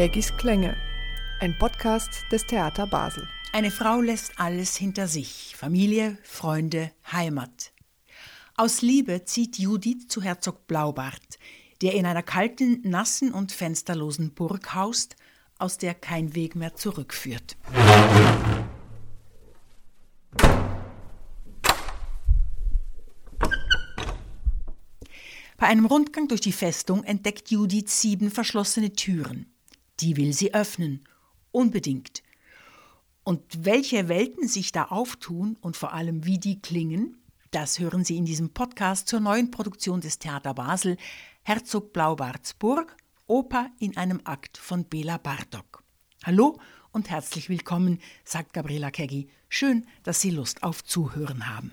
Kägis Klänge, ein Podcast des Theater Basel. Eine Frau lässt alles hinter sich: Familie, Freunde, Heimat. Aus Liebe zieht Judith zu Herzog Blaubart, der in einer kalten, nassen und fensterlosen Burg haust, aus der kein Weg mehr zurückführt. Bei einem Rundgang durch die Festung entdeckt Judith sieben verschlossene Türen. Die will sie öffnen. Unbedingt. Und welche Welten sich da auftun und vor allem wie die klingen, das hören Sie in diesem Podcast zur neuen Produktion des Theater Basel Herzog Blaubartsburg, Oper in einem Akt von Bela Bartok. Hallo und herzlich willkommen, sagt Gabriela Keggi. Schön, dass Sie Lust auf Zuhören haben.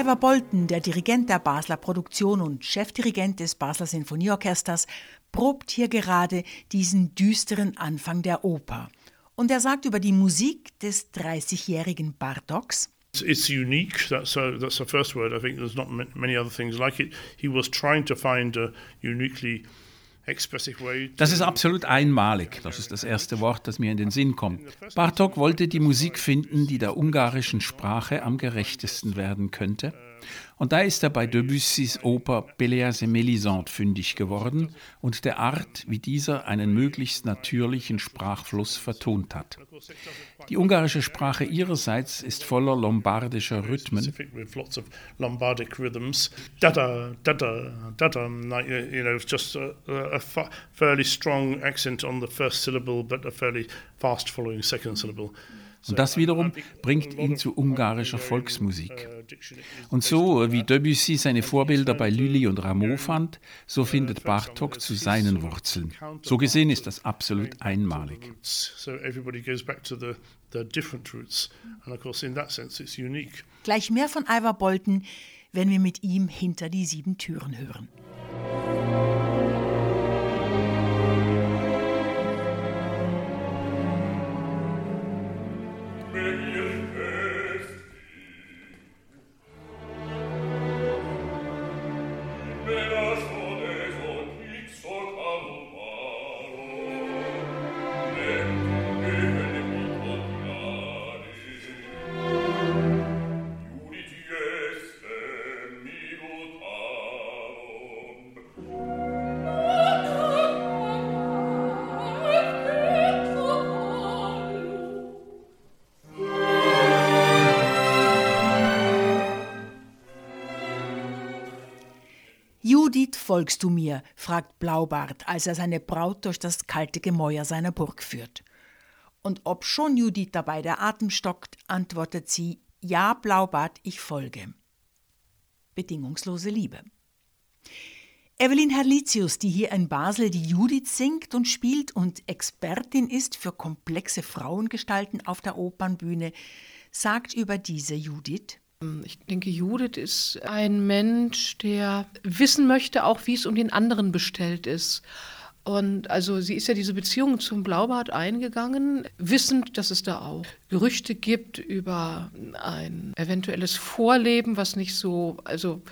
Ivar Bolten, der Dirigent der Basler Produktion und Chefdirigent des Basler Sinfonieorchesters, probt hier gerade diesen düsteren Anfang der Oper. Und er sagt über die Musik des 30-jährigen Bartoks, It's unique. That's a, that's the first word. I think there's not many other things like it. He was trying to find a uniquely das ist absolut einmalig. Das ist das erste Wort, das mir in den Sinn kommt. Bartok wollte die Musik finden, die der ungarischen Sprache am gerechtesten werden könnte. Und da ist er bei Debussys Oper Pelléas et Mélisande fündig geworden und der Art, wie dieser einen möglichst natürlichen Sprachfluss vertont hat. Die ungarische Sprache ihrerseits ist voller lombardischer Rhythmen. Und das wiederum bringt ihn zu ungarischer Volksmusik. Und so wie Debussy seine Vorbilder bei Lully und Rameau fand, so findet Bartok zu seinen Wurzeln. So gesehen ist das absolut einmalig. Gleich mehr von Ivar Bolton, wenn wir mit ihm hinter die sieben Türen hören. Folgst du mir? fragt Blaubart, als er seine Braut durch das kalte Gemäuer seiner Burg führt. Und ob schon Judith dabei der Atem stockt, antwortet sie: Ja, Blaubart, ich folge. Bedingungslose Liebe. Evelyn Herlitius, die hier in Basel die Judith singt und spielt und Expertin ist für komplexe Frauengestalten auf der Opernbühne, sagt über diese Judith: ich denke, Judith ist ein Mensch, der wissen möchte, auch wie es um den anderen bestellt ist. Und also sie ist ja diese Beziehung zum Blaubart eingegangen, wissend, dass es da auch Gerüchte gibt über ein eventuelles Vorleben, was nicht so, also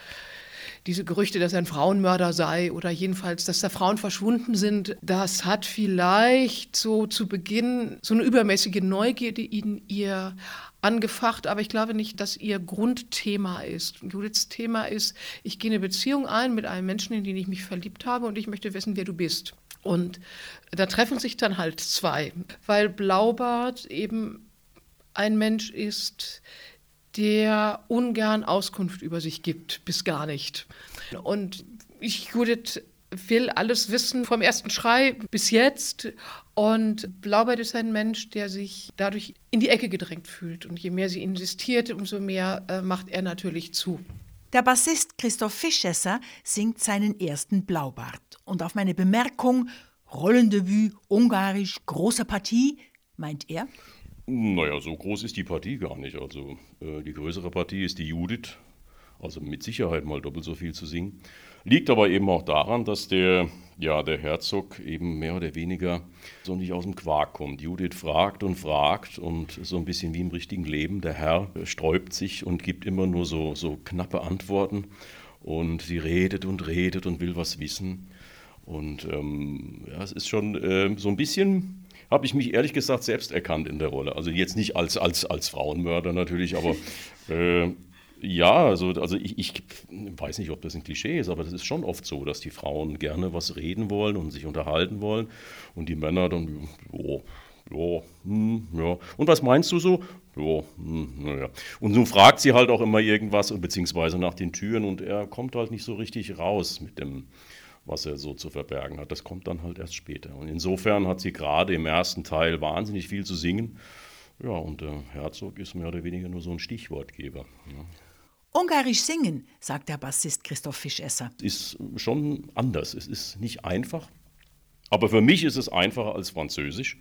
diese Gerüchte, dass er ein Frauenmörder sei oder jedenfalls, dass da Frauen verschwunden sind, das hat vielleicht so zu Beginn so eine übermäßige Neugierde in ihr angefacht, aber ich glaube nicht, dass ihr Grundthema ist. Judiths Thema ist, ich gehe eine Beziehung ein mit einem Menschen, in den ich mich verliebt habe und ich möchte wissen, wer du bist. Und da treffen sich dann halt zwei, weil Blaubart eben ein Mensch ist, der ungern Auskunft über sich gibt, bis gar nicht. Und ich, Judith, will alles wissen, vom ersten Schrei bis jetzt. Und Blaubart ist ein Mensch, der sich dadurch in die Ecke gedrängt fühlt. Und je mehr sie insistiert, umso mehr äh, macht er natürlich zu. Der Bassist Christoph Fischesser singt seinen ersten Blaubart. Und auf meine Bemerkung, Rollendebüt, Ungarisch, große Partie, meint er? Naja, so groß ist die Partie gar nicht. Also äh, die größere Partie ist die Judith, also mit Sicherheit mal doppelt so viel zu singen. Liegt aber eben auch daran, dass der, ja, der Herzog eben mehr oder weniger so nicht aus dem Quark kommt. Judith fragt und fragt und so ein bisschen wie im richtigen Leben. Der Herr sträubt sich und gibt immer nur so, so knappe Antworten. Und sie redet und redet und will was wissen. Und ähm, ja, es ist schon äh, so ein bisschen habe ich mich ehrlich gesagt selbst erkannt in der Rolle. Also jetzt nicht als, als, als Frauenmörder natürlich, aber äh, ja, also, also ich, ich, weiß nicht, ob das ein Klischee ist, aber das ist schon oft so, dass die Frauen gerne was reden wollen und sich unterhalten wollen und die Männer dann, oh, ja, hm, ja. Und was meinst du so? Ja, hm, naja. Und nun fragt sie halt auch immer irgendwas, beziehungsweise nach den Türen und er kommt halt nicht so richtig raus mit dem, was er so zu verbergen hat. Das kommt dann halt erst später. Und insofern hat sie gerade im ersten Teil wahnsinnig viel zu singen. Ja, und der Herzog ist mehr oder weniger nur so ein Stichwortgeber. Ja. Ungarisch singen, sagt der Bassist Christoph Fischesser. Ist schon anders. Es ist nicht einfach. Aber für mich ist es einfacher als Französisch,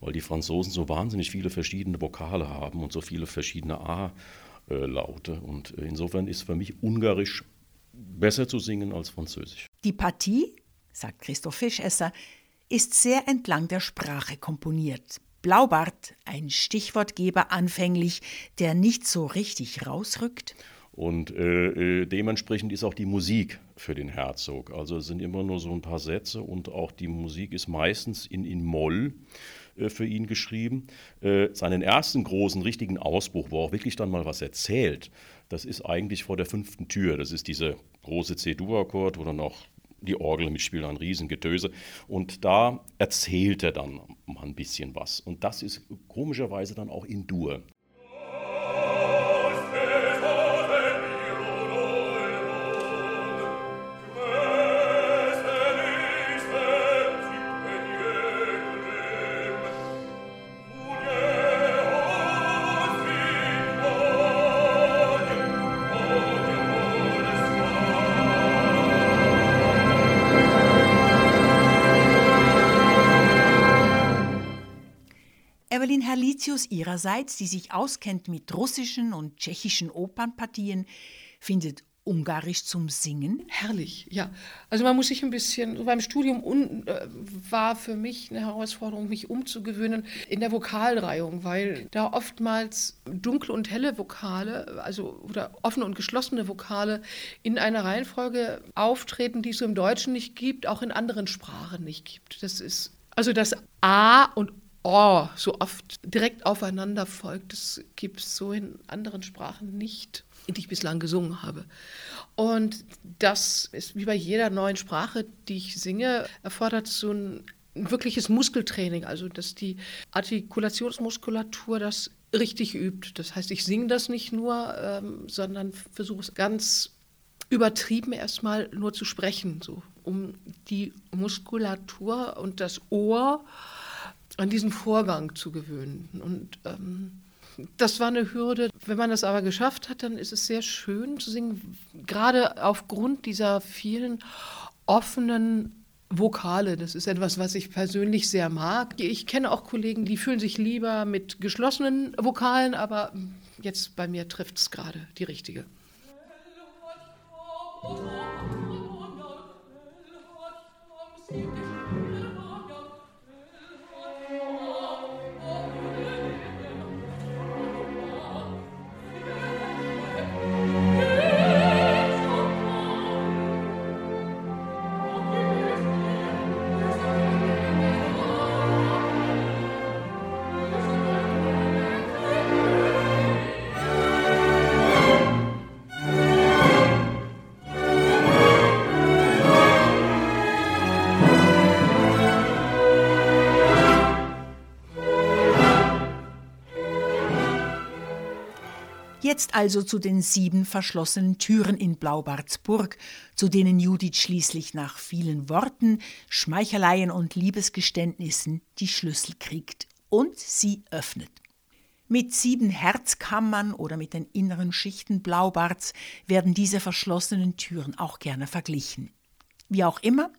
weil die Franzosen so wahnsinnig viele verschiedene Vokale haben und so viele verschiedene A-Laute. Und insofern ist für mich Ungarisch besser zu singen als Französisch. Die Partie, sagt Christoph Fischesser, ist sehr entlang der Sprache komponiert. Blaubart, ein Stichwortgeber anfänglich, der nicht so richtig rausrückt. Und äh, äh, dementsprechend ist auch die Musik für den Herzog. Also es sind immer nur so ein paar Sätze und auch die Musik ist meistens in, in Moll äh, für ihn geschrieben. Äh, seinen ersten großen richtigen Ausbruch, wo er auch wirklich dann mal was erzählt, das ist eigentlich vor der fünften Tür. Das ist dieser große C-Dur-Akkord, wo dann auch die Orgel mitspielt, ein Riesengetöse. Und da erzählt er dann mal ein bisschen was. Und das ist komischerweise dann auch in Dur. Herlitius ihrerseits, die sich auskennt mit russischen und tschechischen Opernpartien, findet Ungarisch zum Singen? Herrlich, ja. Also man muss sich ein bisschen, beim Studium un, äh, war für mich eine Herausforderung, mich umzugewöhnen in der Vokalreihung, weil da oftmals dunkle und helle Vokale, also oder offene und geschlossene Vokale in einer Reihenfolge auftreten, die es im Deutschen nicht gibt, auch in anderen Sprachen nicht gibt. Das ist also das A und Oh so oft direkt aufeinander folgt. Das gibt es so in anderen Sprachen nicht, die ich bislang gesungen habe. Und das ist wie bei jeder neuen Sprache, die ich singe, erfordert so ein, ein wirkliches Muskeltraining, also dass die Artikulationsmuskulatur das richtig übt. Das heißt, ich singe das nicht nur, ähm, sondern versuche es ganz übertrieben erstmal nur zu sprechen, so um die Muskulatur und das Ohr äh, an diesen Vorgang zu gewöhnen. Und ähm, das war eine Hürde. Wenn man das aber geschafft hat, dann ist es sehr schön zu singen, gerade aufgrund dieser vielen offenen Vokale. Das ist etwas, was ich persönlich sehr mag. Ich kenne auch Kollegen, die fühlen sich lieber mit geschlossenen Vokalen, aber jetzt bei mir trifft es gerade die richtige. Musik Jetzt also zu den sieben verschlossenen Türen in Blaubartsburg, zu denen Judith schließlich nach vielen Worten, Schmeicheleien und Liebesgeständnissen die Schlüssel kriegt und sie öffnet. Mit sieben Herzkammern oder mit den inneren Schichten Blaubarts werden diese verschlossenen Türen auch gerne verglichen. Wie auch immer,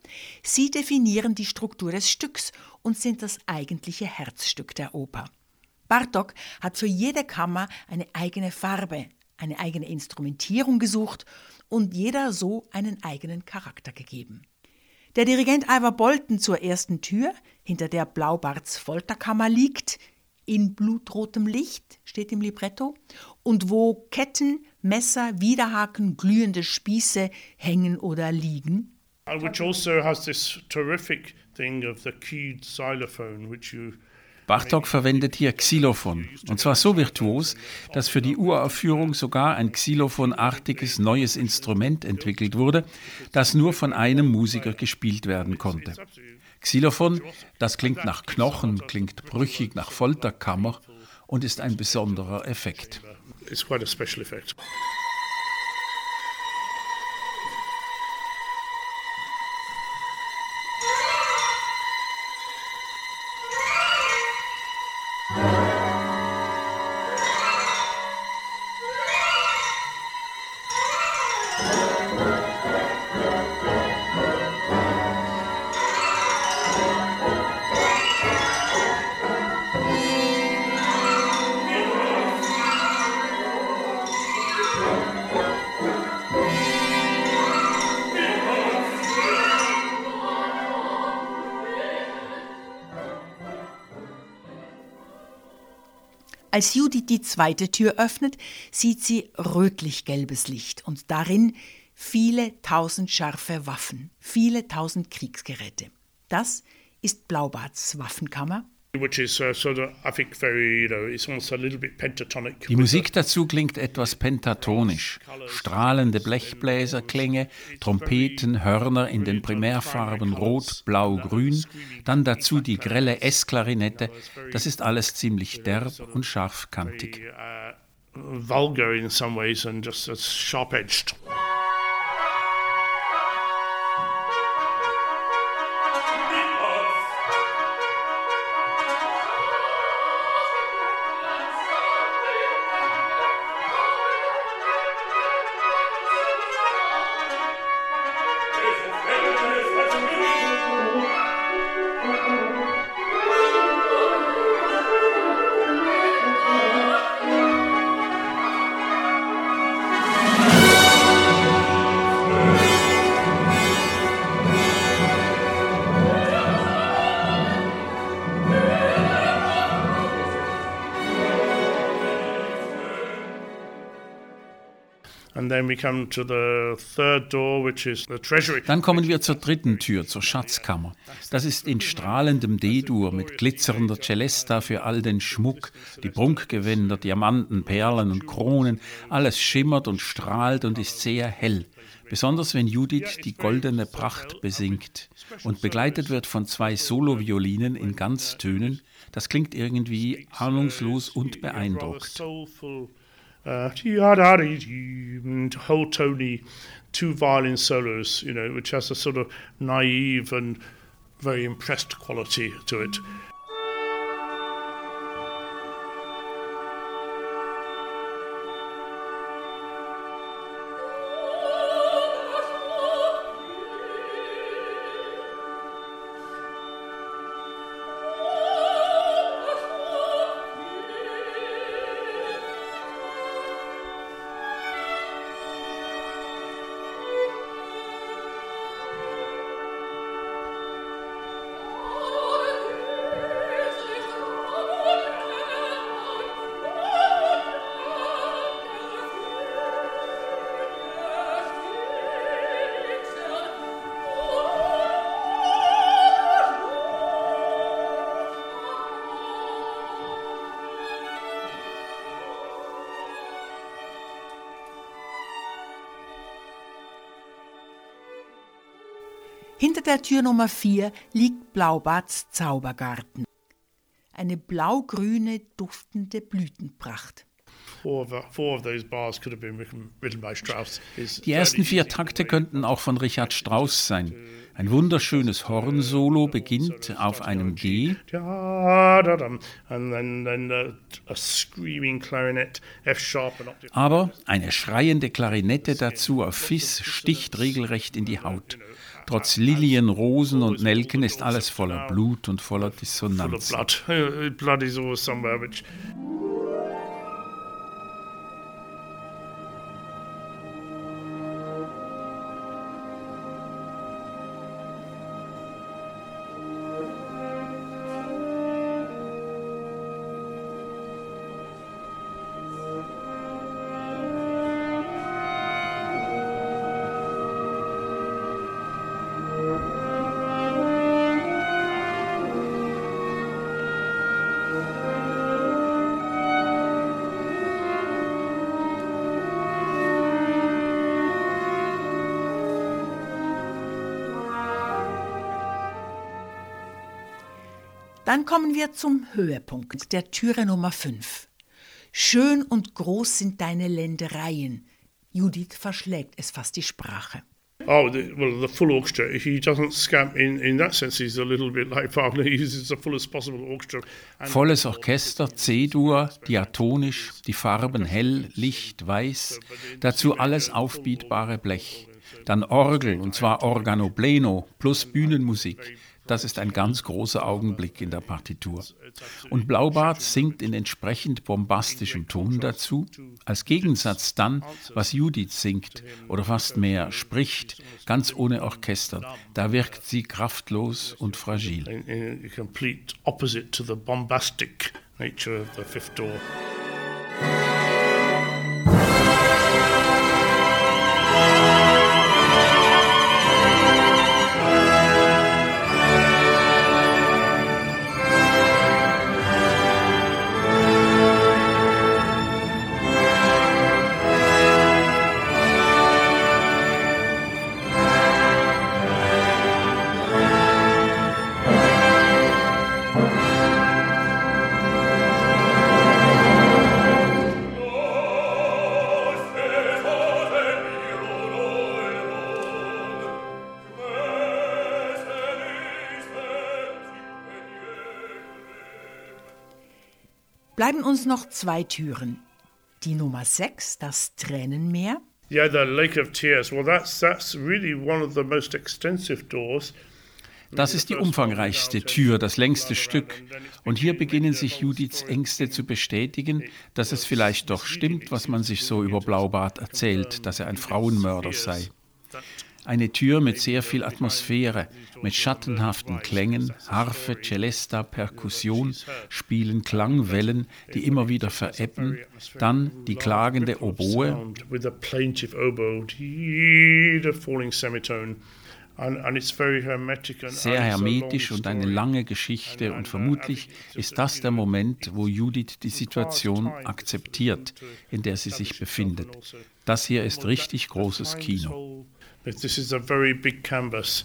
sie definieren die Struktur des Stücks und sind das eigentliche Herzstück der Oper. Bartok hat für jede Kammer eine eigene Farbe, eine eigene Instrumentierung gesucht und jeder so einen eigenen Charakter gegeben. Der Dirigent Ivar Bolton zur ersten Tür, hinter der Blaubarts Folterkammer liegt, in blutrotem Licht, steht im Libretto, und wo Ketten, Messer, Widerhaken, glühende Spieße hängen oder liegen. Which also has this terrific thing of the keyed xylophone, which you Bartok verwendet hier Xylophon. Und zwar so virtuos, dass für die Uraufführung sogar ein Xylophonartiges neues Instrument entwickelt wurde, das nur von einem Musiker gespielt werden konnte. Xylophon, das klingt nach Knochen, klingt brüchig nach Folterkammer und ist ein besonderer Effekt. It's quite a special effect. Als Judith die zweite Tür öffnet, sieht sie rötlich-gelbes Licht und darin viele tausend scharfe Waffen, viele tausend Kriegsgeräte. Das ist Blaubarts Waffenkammer. Uh, Die Musik dazu klingt etwas pentatonisch. Strahlende Blechbläserklänge, Trompeten, Hörner in den Primärfarben Rot, Blau, Grün, dann dazu die grelle S-Klarinette. Das ist alles ziemlich derb und scharfkantig. Uh, vulgar in some ways and just sharp-edged. Dann kommen wir zur dritten Tür, zur Schatzkammer. Das ist in strahlendem D-Dur mit glitzernder Celesta für all den Schmuck, die Prunkgewänder, Diamanten, Perlen und Kronen. Alles schimmert und strahlt und ist sehr hell. Besonders wenn Judith die goldene Pracht besingt und begleitet wird von zwei Soloviolinen in Ganztönen. Das klingt irgendwie ahnungslos und beeindruckt. Uh, whole Tony, two violin solos, you know, which has a sort of naive and very impressed quality to it. Hinter der Tür Nummer 4 liegt Blaubarts Zaubergarten. Eine blaugrüne, duftende Blütenpracht. Die ersten vier Takte könnten auch von Richard Strauss sein. Ein wunderschönes Hornsolo beginnt auf einem G. Aber eine schreiende Klarinette dazu auf Fis sticht regelrecht in die Haut. Trotz Lilien, Rosen und Nelken ist alles voller Blut und voller Dissonanz. Dann kommen wir zum Höhepunkt der Türe Nummer 5. Schön und groß sind deine Ländereien. Judith verschlägt es fast die Sprache. Oh, the, well, the full orchestra. He doesn't scamp in, in that sense. He's a little bit like Wagner. He uses the fullest possible orchestra. Volles Orchester, C-Dur, diatonisch, die Farben hell, Licht, weiß, dazu alles aufbietbare Blech. Dann Orgel, und zwar Organo Pleno plus Bühnenmusik. Das ist ein ganz großer Augenblick in der Partitur. Und Blaubart singt in entsprechend bombastischem Ton dazu, als Gegensatz dann, was Judith singt oder fast mehr spricht, ganz ohne Orchester. Da wirkt sie kraftlos und fragil. in, in complete opposite to the bombastic nature of the fifth door. Bleiben uns noch zwei Türen. Die Nummer 6, das Tränenmeer. Yeah, the Lake of Tears. Well, that's that's really one of the most extensive doors. Das ist die umfangreichste Tür, das längste Stück. Und hier beginnen sich Judiths Ängste zu bestätigen, dass es vielleicht doch stimmt, was man sich so über Blaubart erzählt, dass er ein Frauenmörder sei. Eine Tür mit sehr viel Atmosphäre, mit schattenhaften Klängen, Harfe, Celesta, Perkussion, spielen Klangwellen, die immer wieder verebben, dann die klagende Oboe, sehr hermetisch und eine lange Geschichte. Und vermutlich ist das der Moment, wo Judith die Situation akzeptiert, in der sie sich befindet. Das hier ist richtig großes Kino. But This is a very big canvas.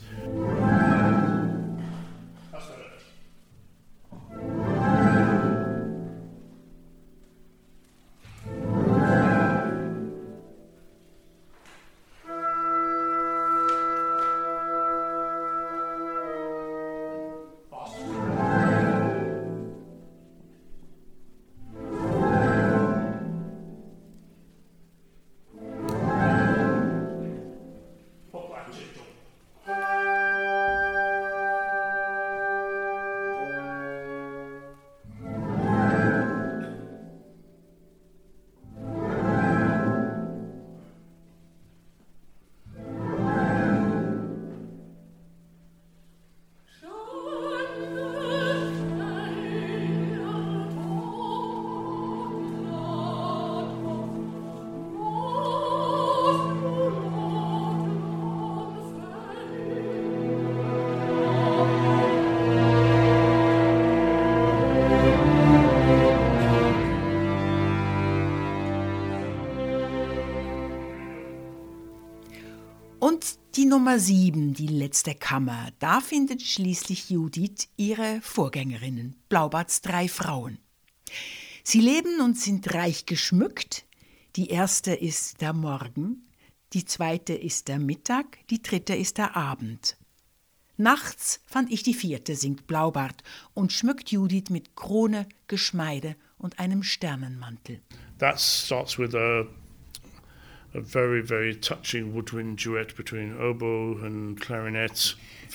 Nummer 7, die letzte Kammer. Da findet schließlich Judith ihre Vorgängerinnen, Blaubarts drei Frauen. Sie leben und sind reich geschmückt. Die erste ist der Morgen, die zweite ist der Mittag, die dritte ist der Abend. Nachts fand ich die vierte, singt Blaubart und schmückt Judith mit Krone, Geschmeide und einem Sternenmantel. That starts with a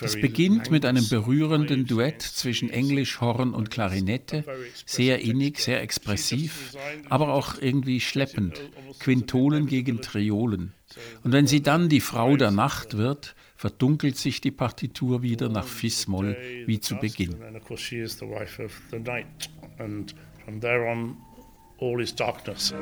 Es beginnt mit einem berührenden Duett zwischen Englisch, Horn und Klarinette, sehr innig, sehr expressiv, aber auch irgendwie schleppend, Quintonen gegen Triolen. Und wenn sie dann die Frau der Nacht wird, verdunkelt sich die Partitur wieder nach Fis-Moll wie zu Beginn. And from there on, all is darkness.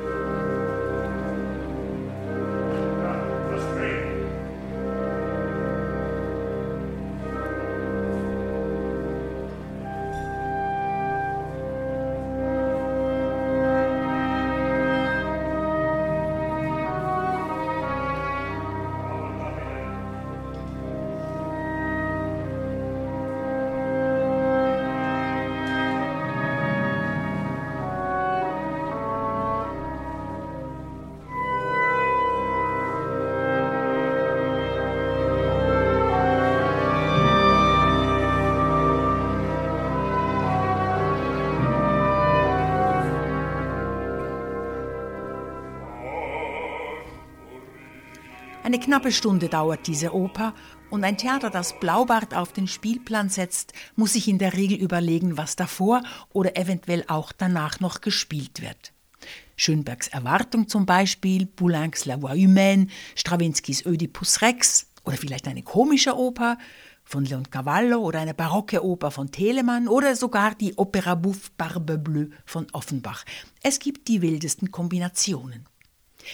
Eine knappe Stunde dauert diese Oper und ein Theater, das Blaubart auf den Spielplan setzt, muss sich in der Regel überlegen, was davor oder eventuell auch danach noch gespielt wird. Schönbergs Erwartung zum Beispiel, Boulins La Voix Humaine, Strawinskys Oedipus Rex oder vielleicht eine komische Oper von Leon Cavallo oder eine barocke Oper von Telemann oder sogar die Opera Bouffe Barbe Bleue von Offenbach. Es gibt die wildesten Kombinationen.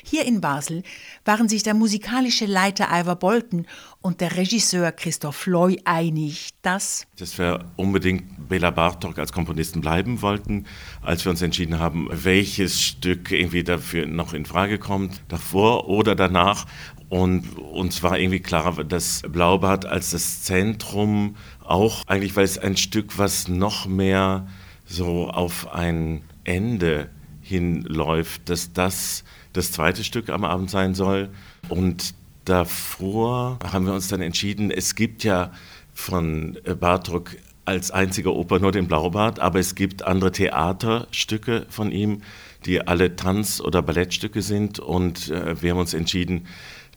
Hier in Basel waren sich der musikalische Leiter Ivor Bolton und der Regisseur Christoph Loy einig, dass dass wir unbedingt Bela Bartok als Komponisten bleiben wollten, als wir uns entschieden haben, welches Stück irgendwie dafür noch in Frage kommt, davor oder danach. Und uns war irgendwie klar, dass Blaubart als das Zentrum auch eigentlich, weil es ein Stück, was noch mehr so auf ein Ende hinläuft, dass das das zweite Stück am Abend sein soll. Und davor haben wir uns dann entschieden, es gibt ja von Bartok als einziger Oper nur den Blaubart, aber es gibt andere Theaterstücke von ihm, die alle Tanz- oder Ballettstücke sind. Und äh, wir haben uns entschieden,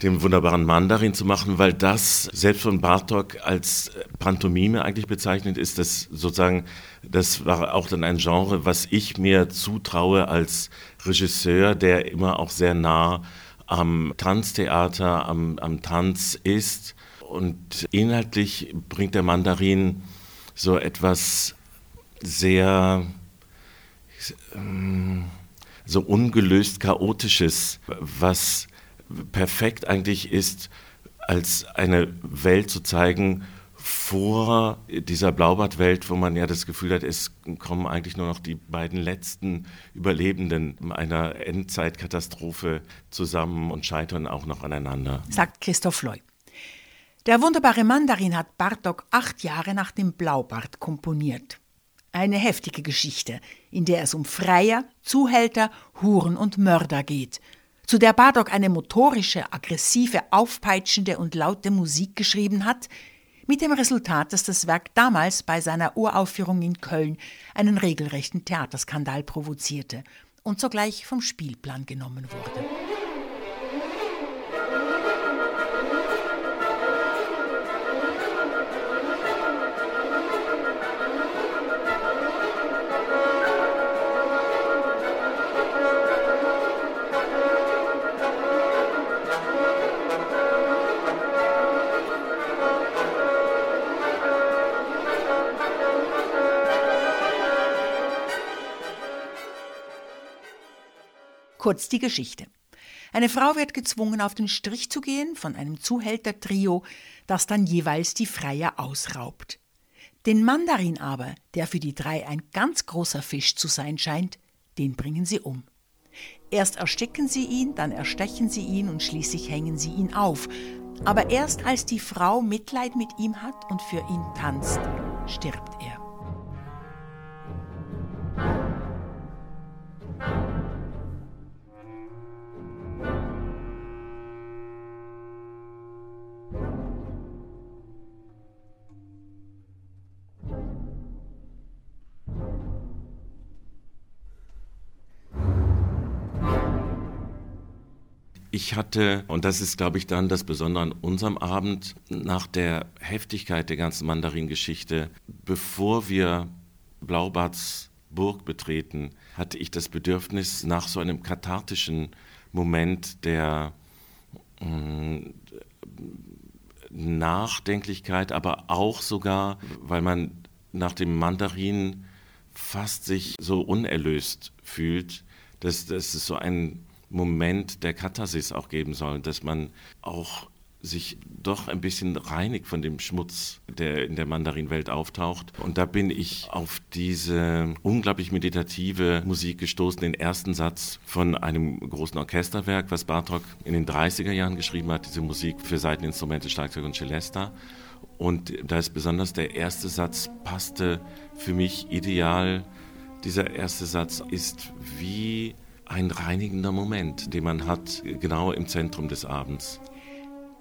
den wunderbaren Mandarin zu machen, weil das selbst von Bartok als Pantomime eigentlich bezeichnet ist. Das sozusagen, das war auch dann ein Genre, was ich mir zutraue als Regisseur, der immer auch sehr nah am Tanztheater, am, am Tanz ist. Und inhaltlich bringt der Mandarin so etwas sehr ähm, so ungelöst chaotisches, was perfekt eigentlich ist, als eine Welt zu zeigen vor dieser Blaubartwelt, wo man ja das Gefühl hat, es kommen eigentlich nur noch die beiden letzten Überlebenden einer Endzeitkatastrophe zusammen und scheitern auch noch aneinander. Sagt Christoph Loy. Der wunderbare Mandarin hat Bartok acht Jahre nach dem Blaubart komponiert. Eine heftige Geschichte, in der es um Freier, Zuhälter, Huren und Mörder geht – zu der Bartok eine motorische, aggressive, aufpeitschende und laute Musik geschrieben hat, mit dem Resultat, dass das Werk damals bei seiner Uraufführung in Köln einen regelrechten Theaterskandal provozierte und sogleich vom Spielplan genommen wurde. Kurz die Geschichte. Eine Frau wird gezwungen, auf den Strich zu gehen von einem Zuhältertrio, das dann jeweils die Freier ausraubt. Den Mandarin aber, der für die drei ein ganz großer Fisch zu sein scheint, den bringen sie um. Erst ersticken sie ihn, dann erstechen sie ihn und schließlich hängen sie ihn auf. Aber erst als die Frau Mitleid mit ihm hat und für ihn tanzt, stirbt er. Ich hatte, und das ist, glaube ich, dann das Besondere an unserem Abend, nach der Heftigkeit der ganzen Mandarin-Geschichte, bevor wir Blaubarts Burg betreten, hatte ich das Bedürfnis, nach so einem kathartischen Moment der mh, mm, Nachdenklichkeit, aber auch sogar, weil man nach dem Mandarin fast sich so unerlöst fühlt, dass, dass es so ein Moment der Katharsis auch geben soll, dass man auch sich doch ein bisschen reinigt von dem Schmutz, der in der Mandarinwelt auftaucht. Und da bin ich auf diese unglaublich meditative Musik gestoßen, den ersten Satz von einem großen Orchesterwerk, was Bartok in den 30er Jahren geschrieben hat, diese Musik für Seiteninstrumente, Schlagzeug und Celesta. Und da ist besonders der erste Satz passte für mich ideal. Dieser erste Satz ist wie ein reinigender Moment, den man hat, genau im Zentrum des Abends.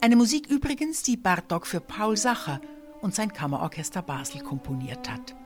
Eine Musik übrigens, die Bartok für Paul Sacher und sein Kammerorchester Basel komponiert hat.